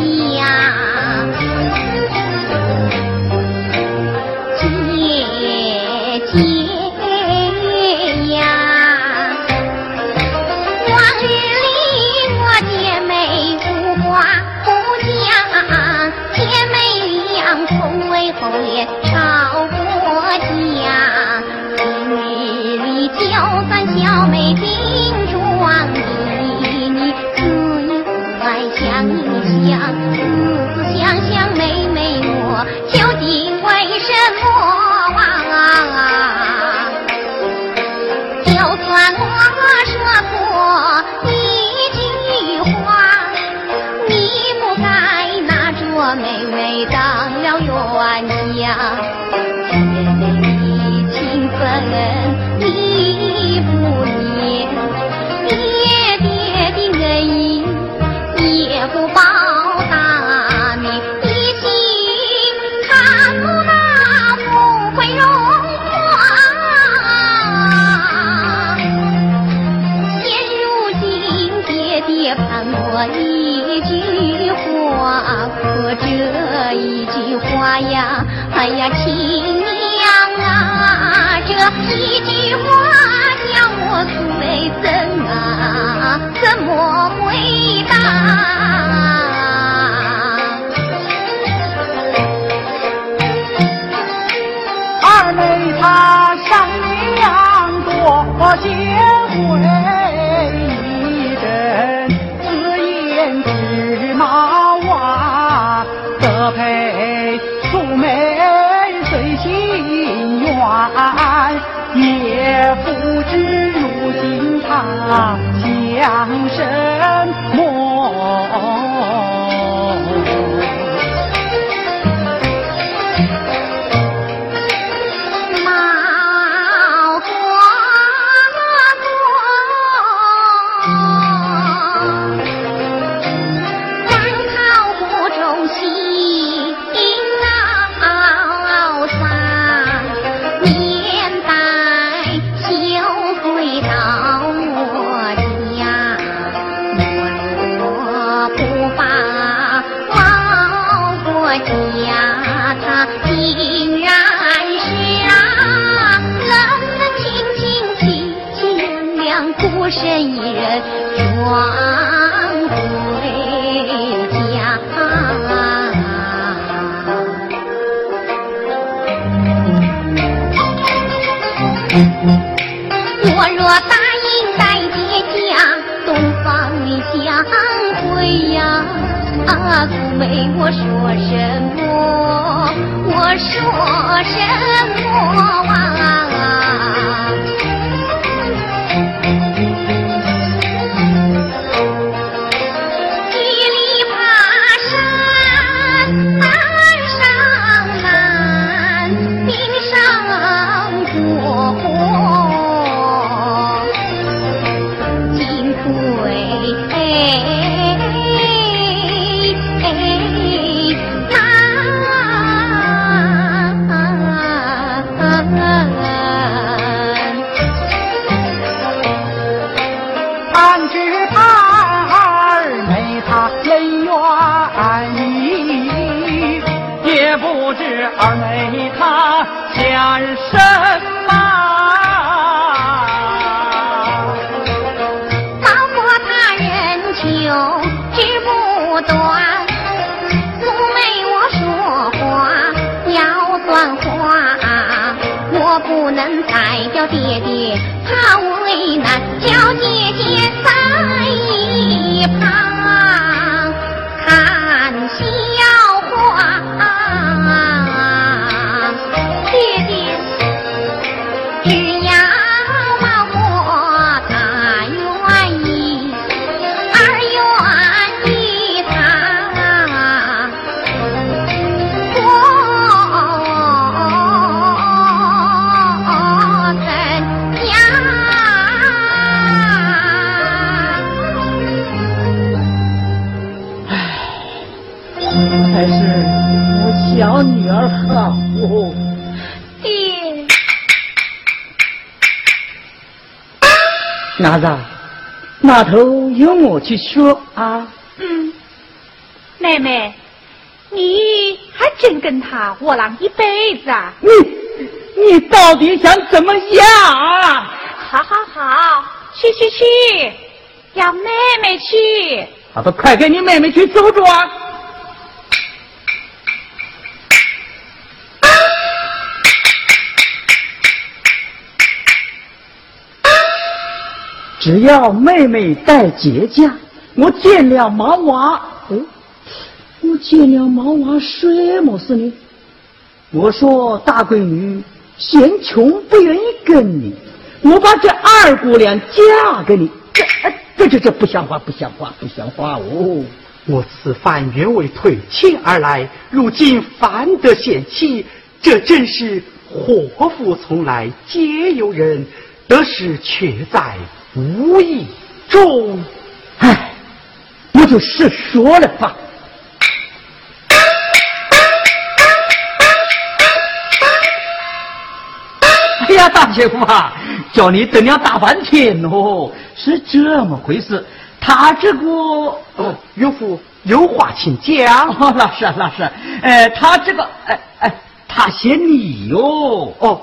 姐姐。我若答应带爹家东方你相会呀，啊，姑妹我说什么？我说什么那头由我去说啊。嗯，妹妹，你还真跟他窝囊一辈子啊？你你到底想怎么样啊？好好好，去去去，要妹妹去。好的，快跟你妹妹去走走啊！只要妹妹带节假，我见了毛娃，哦，我见了毛娃什么事呢？我说大闺女嫌穷不愿意跟你，我把这二姑娘嫁给你，这这这这不像话，不像话，不像话哦！我此番原为退亲而来，如今反得贤妻，这真是祸福从来皆由人，得失却在无意中。哎，我就实说了吧。哎呀，大姐夫啊，叫你等了大半天哦，是这么回事。他这个哦，岳父有话请讲。哦，老师，老师，呃，他这个，哎哎，他嫌你哟。哦，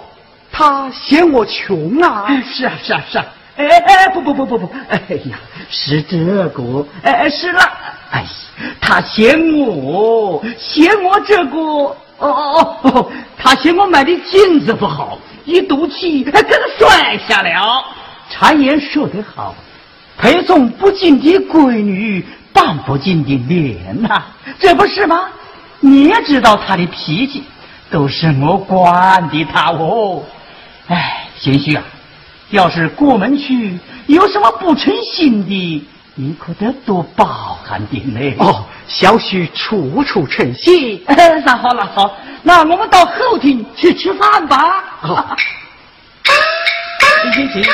他嫌我穷啊。是啊，是啊，是啊。哎哎，不不不不不，哎呀，是这个，哎哎，是了，哎，他嫌我，嫌我这个，哦哦哦，他嫌我买的镜子不好，一赌气，还，给他摔下了。常言说得好，陪送不进的闺女，伴不进的脸呐、这不是吗？你也知道他的脾气，都是我惯的他哦。哎，贤婿啊。要是过门去有什么不称心的，你可得多包涵点嘞。哦，小婿处处称心。哎，那好，那好，那我们到后厅去吃饭吧。好行行行。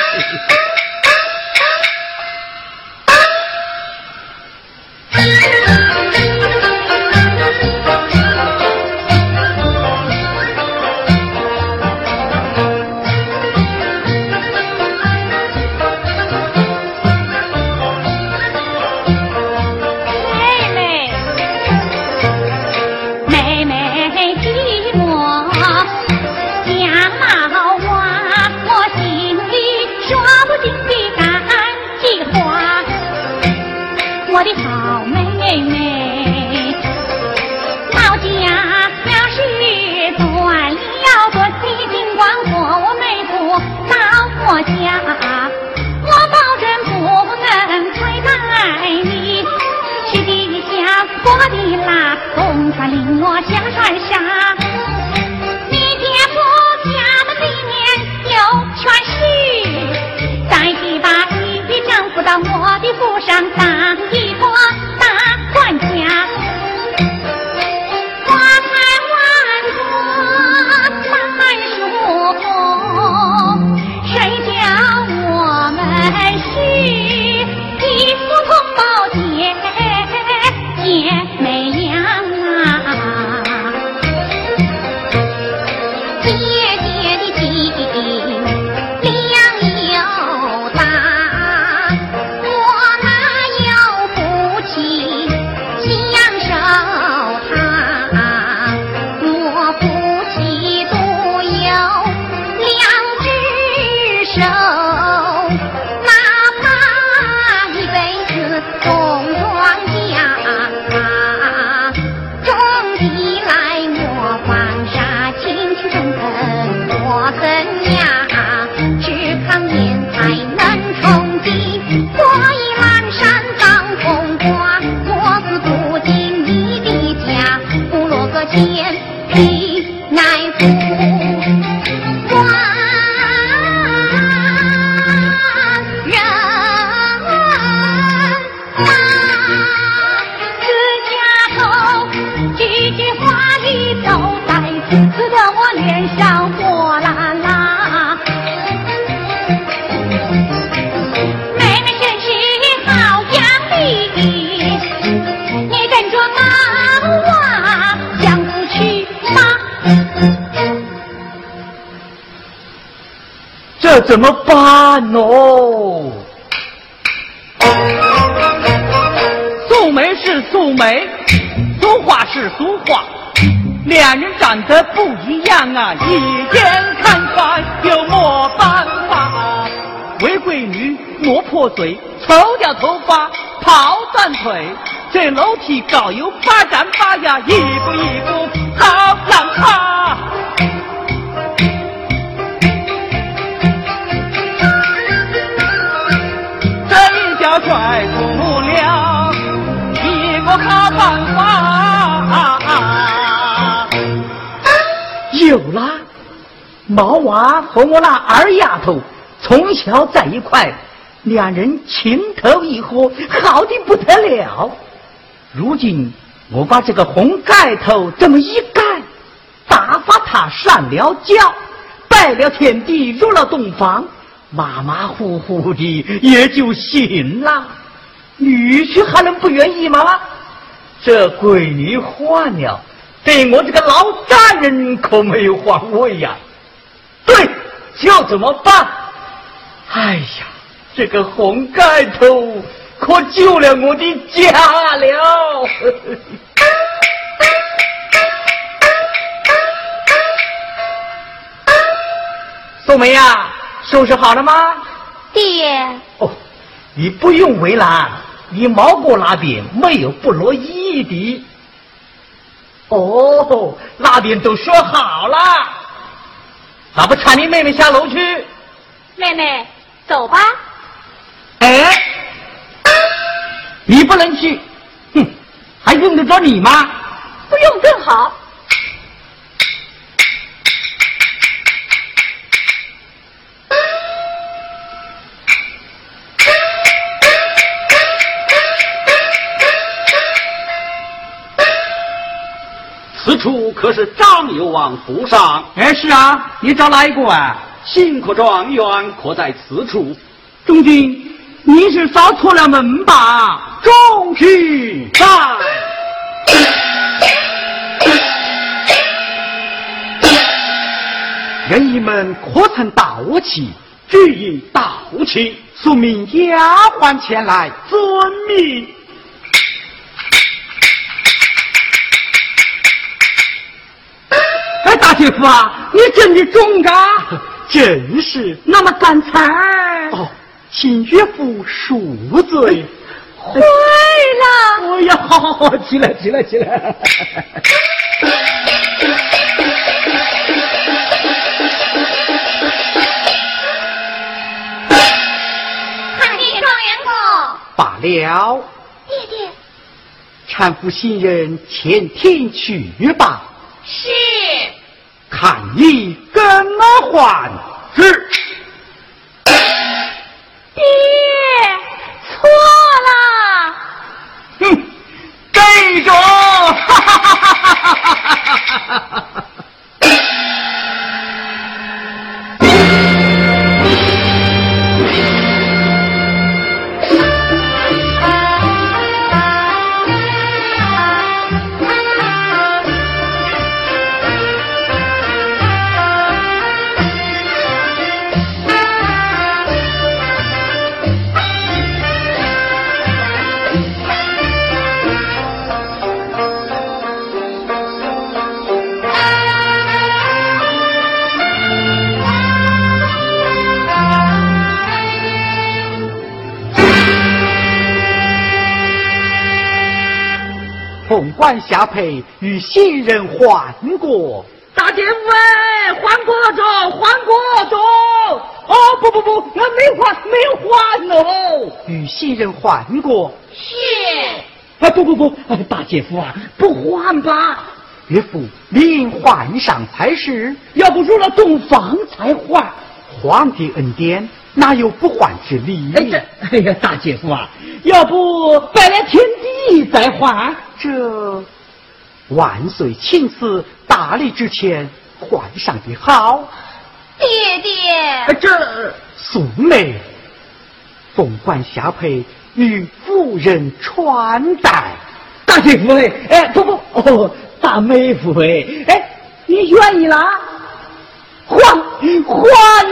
那公家领我下船上，你爹夫家门里面有权势，再去把女丈夫到我的府上当一个大管家。花开万朵满树红，谁叫我们是一夫同胞姐？姐。怎么办哦？素梅是素梅，俗话是俗话，两人长得不一样啊，一眼看穿又没办法。为闺女磨破嘴，抽掉头发，跑断腿，这楼梯高有八丈八呀，一步一步好难爬。怪不了一个好办法。有了，毛娃和我那二丫头从小在一块，两人情投意合，好的不得了。如今我把这个红盖头这么一盖，打发他上了轿，拜了天地，入了洞房。马马虎虎的也就行了，女婿还能不愿意吗？这闺女换了，对我这个老丈人可没有换位呀。对，就怎么办。哎呀，这个红盖头可救了我的家了。宋梅呀。收拾好了吗，爹？哦，你不用为难，你毛哥那边没有不乐意的。哦，那边都说好了，那不搀你妹妹下楼去？妹妹，走吧。哎，你不能去，哼，还用得着你吗？不用更好。处可是张有王府上？哎，是啊，你找哪一个啊？新科状元可在此处？中军，你是找错了门吧？中军在。任意门可曾盗窃？俱已盗窃，速命丫鬟前来，遵命。岳父啊，你真的中啊！真是。那么干才哦，请岳父恕罪。会了。哎呀，好好好，起来起来起来。罢了，爹爹，搀扶新人前厅去吧。是。看你跟我还是？爹，错了。哼，这种，哈哈哈哈哈哈！凤冠下陪与新人换过，大姐夫哎，还过着，换过着。哦不不不，我没换，没有还哦。与新人换过。是。啊不不不，大姐夫啊，不换吧？岳父，您换上才是。要不入了洞房才换。皇帝恩典，哪有不还之理？哎这，哎呀，大姐夫啊，要不拜了天地再还？这万岁亲赐大礼之前还上的好。爹爹，这素梅，凤冠霞帔与夫人穿戴。大姐夫哎，哎不不哦，大妹夫哎，哎你愿意啦？还还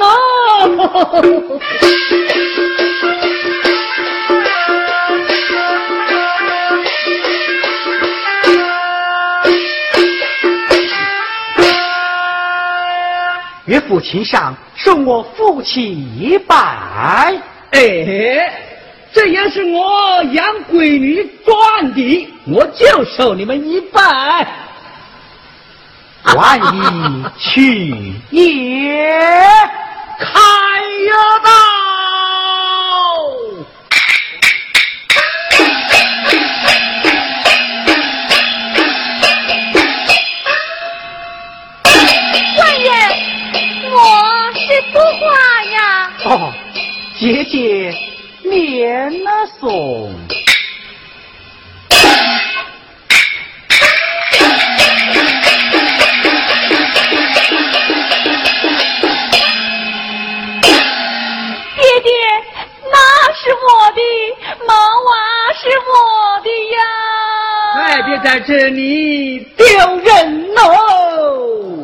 哦！岳父亲上受我父亲一拜，哎，这也是我养闺女赚的，我就受你们一拜。万一去也开呀道。官人，我是不花呀。哦，姐姐免了送。毛娃是我的呀！哎，别在这里丢人喽！